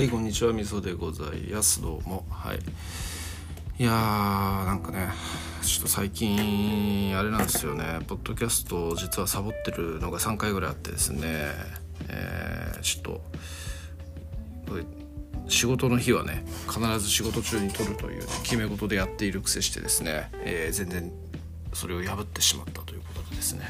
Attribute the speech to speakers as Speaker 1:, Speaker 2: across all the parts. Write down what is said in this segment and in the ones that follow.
Speaker 1: はいこんにちはみそでございます。どうも。はい。いやーなんかねちょっと最近あれなんですよね。ポッドキャスト実はサボってるのが3回ぐらいあってですね。えー、ちょっと仕事の日はね必ず仕事中に撮るという、ね、決め事でやっている癖してですね、えー、全然それを破ってしまったということでですね、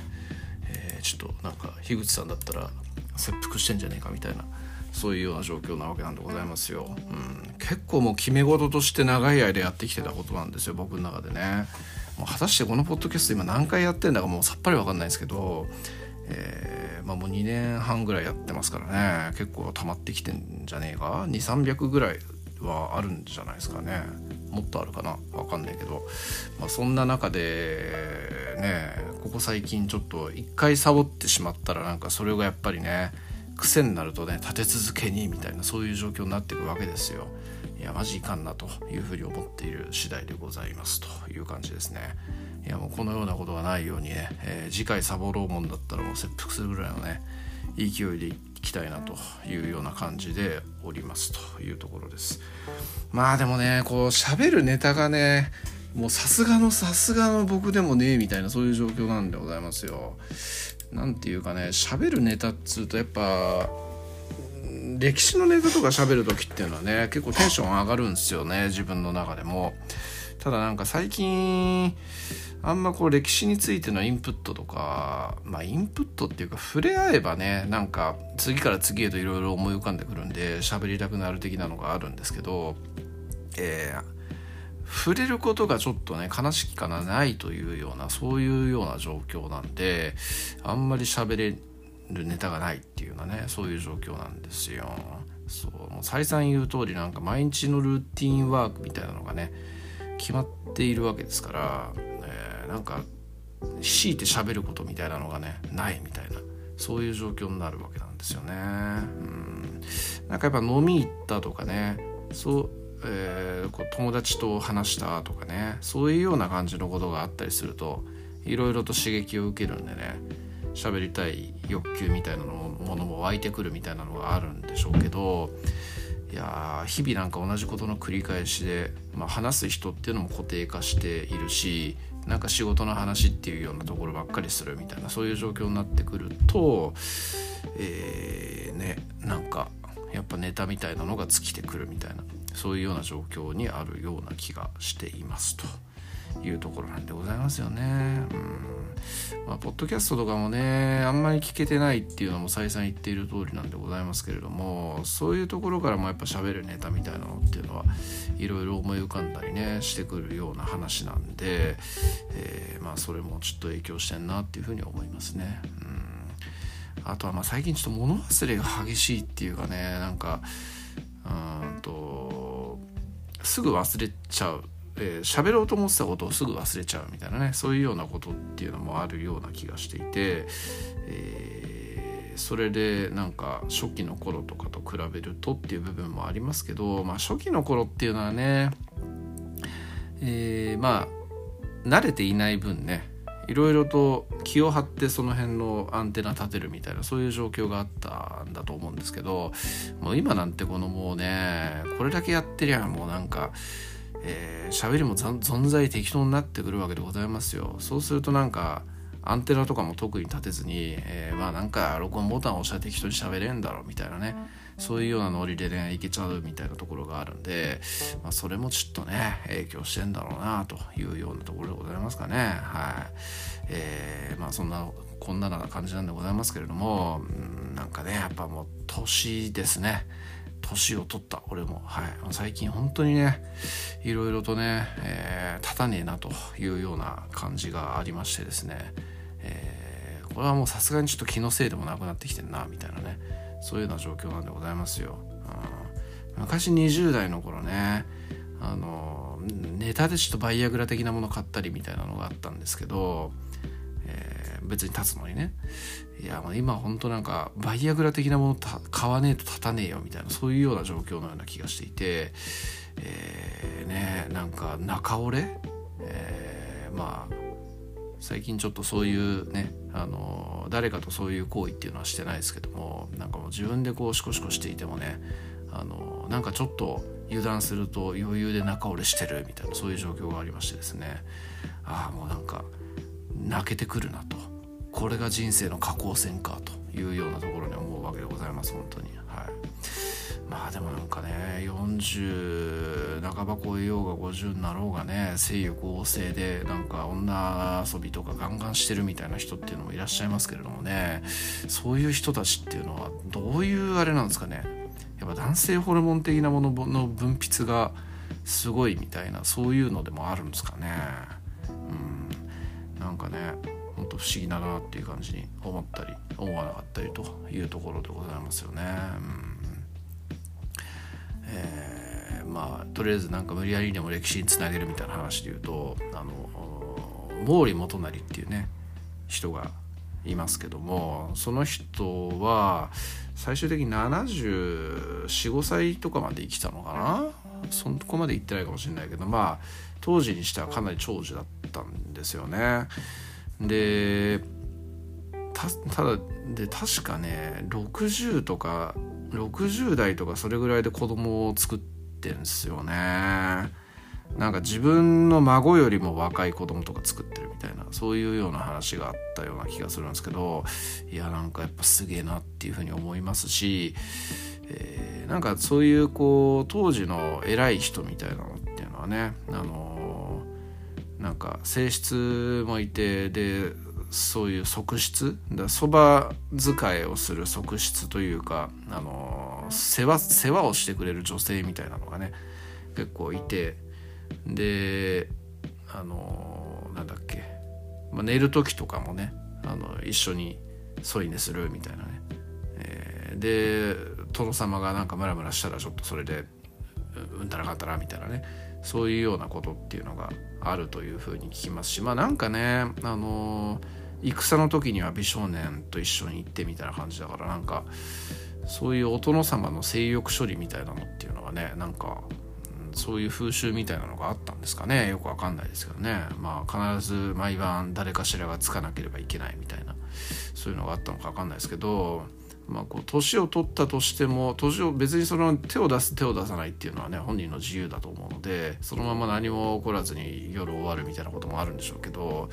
Speaker 1: えー、ちょっとなんか樋口さんだったら切腹してんじゃねえかみたいなそういうような状況なわけなんでございますよ、うん、結構もう決め事として長い間やってきてたことなんですよ僕の中でね。もう果たしてこのポッドキャスト今何回やってんだかもうさっぱり分かんないですけど、えー、まあ、もう2年半ぐらいやってますからね。結構溜まってきてんじゃねえか？2300ぐらいはあるんじゃないですかね。もっとあるかな？分かんないけど、まあ、そんな中でねここ最近ちょっと一回サボってしまったらなんかそれがやっぱりね癖になるとね立て続けにみたいなそういう状況になっていくわけですよ。いやマジいかんなというふうに思っている次第でございますという感じですね。いやもうこのようなことがないようにね、えー、次回サボろうもんだったらもう切腹するぐらいのね勢いでいきたいなというような感じでおりますというところです。まあでもねこう喋るネタがねもうさすがのさすがの僕でもねえみたいなそういう状況なんでございますよ。何て言うかね喋るネタっつうとやっぱ歴史のネタとか喋る時っていうのはね結構テンション上がるんですよね自分の中でも。ただなんか最近あんまこう歴史についてのインプットとかまあインプットっていうか触れ合えばねなんか次から次へといろいろ思い浮かんでくるんで喋りたくなる的なのがあるんですけどえー触れることがちょっとね悲しきかなないというようなそういうような状況なんであんまり喋れるネタがないっていうようなねそういう状況なんですよ。そうもう再三言う通りなんか毎日のルーティンワークみたいなのがね決まっているわけですから、えー、なんか強いて喋ることみたいなのがねないみたいなそういう状況になるわけなんですよね。うんなんかやっぱ飲み行ったとかねそうえー、こう友達と話したとかねそういうような感じのことがあったりするといろいろと刺激を受けるんでね喋りたい欲求みたいなのものも湧いてくるみたいなのがあるんでしょうけどいや日々なんか同じことの繰り返しで、まあ、話す人っていうのも固定化しているしなんか仕事の話っていうようなところばっかりするみたいなそういう状況になってくるとえー、ねなんかやっぱネタみたいなのが尽きてくるみたいな。そういうような状況にあるような気がしていますというところなんでございますよね。うんまあ、ポッドキャストとかもねあんまり聞けてないっていうのも再三言っている通りなんでございますけれどもそういうところからもやっぱ喋るネタみたいなのっていうのはいろいろ思い浮かんだりねしてくるような話なんで、えー、まあそれもちょっと影響してんなっていうふうに思いますね。うんあとはまあ最近ちょっと物忘れが激しいっていうかねなんかすぐ忘れちゃう。えー、喋ろうと思ってたことをすぐ忘れちゃうみたいなね。そういうようなことっていうのもあるような気がしていて、えー、それでなんか初期の頃とかと比べるとっていう部分もありますけど、まあ、初期の頃っていうのはね、えー、まあ慣れていない分ねいろいろと気を張ってその辺のアンテナ立てるみたいなそういう状況があったんだと思うんですけどもう今なんてこのもうねこれだけやってりゃもうなんかえー、喋りも存在適当になってくるわけでございますよ。そうするとなんかアンテナとかも特に立てずに、えー、まあなんか録音ボタンを押したら適当に喋れんだろうみたいなねそういうようなノリでねいけちゃうみたいなところがあるんで、まあ、それもちょっとね影響してんだろうなというようなところでございますかね。はい。えー、まあそんなこんなな感じなんでございますけれども、うん、なんかねやっぱもう年ですね。年を取った俺も、はい、最近本当にねいろいろとね、えー、立たねえなというような感じがありましてですね、えー、これはもうさすがにちょっと気のせいでもなくなってきてんなみたいなね。そういうような状況なんでございますよ。うん、昔20代の頃ねあのネタでちょっとバイアグラ的なもの買ったりみたいなのがあったんですけど、えー、別に立つのにね。いや今ほんとなんかバイアグラ的なもの買わねえと立たねえよみたいなそういうような状況のような気がしていて、えー、ねなんか中折れ、えー、まあ最近ちょっとそういうねあの誰かとそういう行為っていうのはしてないですけどもなんかもう自分でこうシコシコしていてもねあのなんかちょっと油断すると余裕で中折れしてるみたいなそういう状況がありましてですね。ああもうなんか泣けてくるなと。これが人生の下降線かというようなところに思うわけでございます本当に。はい。まあでもなんかね40半ば超えようが50になろうがね性欲旺盛でなんか女遊びとかガンガンしてるみたいな人っていうのもいらっしゃいますけれどもねそういう人たちっていうのはどういうあれなんですかね。やっぱ男性ホルモン的なものの分泌がすごいみたいなそういうのでもあるんですかね。うん。なんかねほんと不思議だなっていう感じに思ったり思わなかったりというところでございますよね。うん。えー、まあとりあえずなんか無理やりでも歴史につなげるみたいな話で言うとあの毛利元就っていうね人がいますけどもその人は最終的に745歳とかまで生きたのかな？そこまで行ってないかもしれないけどまあ当時にしてはかなり長寿だったんですよね。でただで確かね60とか60代とかそれぐらいで子供を作ってんすよね。なんか自分の孫よりも若い子供とか作ってるみたいなそういうような話があったような気がするんですけどいやなんかやっぱすげえなっていうふうに思いますし、えー、なんかそういうこう当時の偉い人みたいなのっていうのはねあのー、なんか性質もいてでそういう側室だそば使いをする側室というか、あの、世話世話をしてくれる女性みたいなのがね結構いて。であのなんだっけ、まあ、寝る時とかもねあの一緒に添い寝するみたいなね、えー、で殿様がなんかムラムラしたらちょっとそれでうんたらかんたらみたいなねそういうようなことっていうのがあるというふうに聞きますしまあなんかねあの戦の時には美少年と一緒に行ってみたいな感じだからなんかそういうお殿様の性欲処理みたいなのっていうのはねなんかうんそういう風習みたいなのがあったんですかね。よくわかんないですけどね。まあ必ず毎晩誰かしらがつかなければいけないみたいなそういうのがあったのかわかんないですけどまあこう年を取ったとしても年を別にその手を出す手を出さないっていうのはね本人の自由だと思うのでそのまま何も起こらずに夜終わるみたいなこともあるんでしょうけど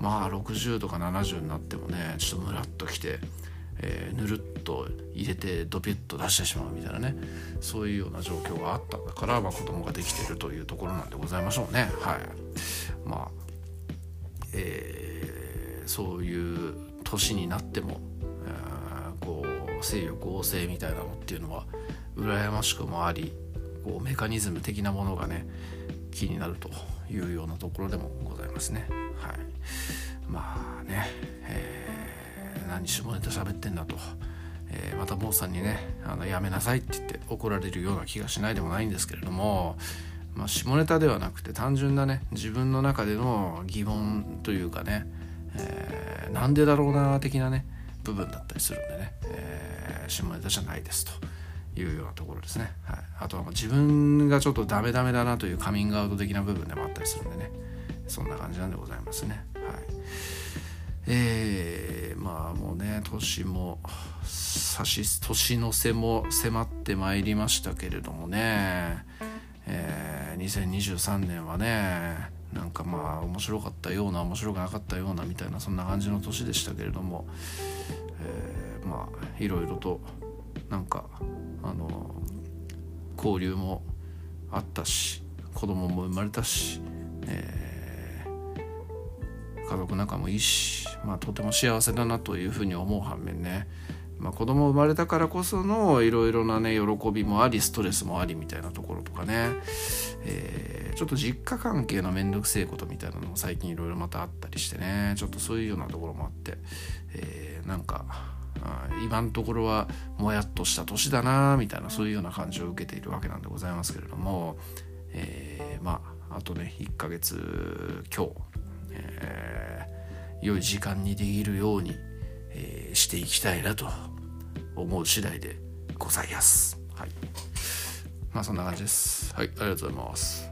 Speaker 1: まあ60とか70になってもねちょっとムラっときて。えー、ぬるっと入れてドピュッと出してしまうみたいなねそういうような状況があったから、まあ、子供ができてるというところなんでございましょうねはいまあえー、そういう年になっても、こう性欲旺盛みたいなのっていうのは羨ましくもありこうメカニズム的なものがね気になるというようなところでもございますね。はい。まあね、えー何下ネタ喋ってんだと、えー、また坊さんにねあのやめなさいって言って怒られるような気がしないでもないんですけれども、まあ、下ネタではなくて単純なね自分の中での疑問というかね、えー、なんでだろうな的なね部分だったりするんでね、え、下ネタじゃないですと。いうようなところですね、はい、あとは自分がちょっとダメダメだなというカミングアウト的な部分でもあったりするんでね。そんな感じなんでございますね。はい。えー、まあもうね年も差し年の瀬も迫ってまいりましたけれどもね、えー、2023年はねなんかまあ面白かったような面白くなかったようなみたいなそんな感じの年でしたけれども、え、いろいろとなんかあの交流もあったし子供も生まれたし、えー家族仲もいいし、まあ、とても幸せだなというふうに思う反面ね、まあ、子供生まれたからこそのいろいろなね喜びもありストレスもありみたいなところとかね、えー、ちょっと実家関係の面倒くせえことみたいなのも最近いろいろまたあったりしてねちょっとそういうようなところもあって、えー、なんか今のところはもやっとした年だなみたいなそういうような感じを受けているわけなんでございますけれども、えー、まああとね1ヶ月今日えー、良い時間にできるように、えー、していきたいなと思う次第でございます。はい。まあそんな感じです。はい、ありがとうございます。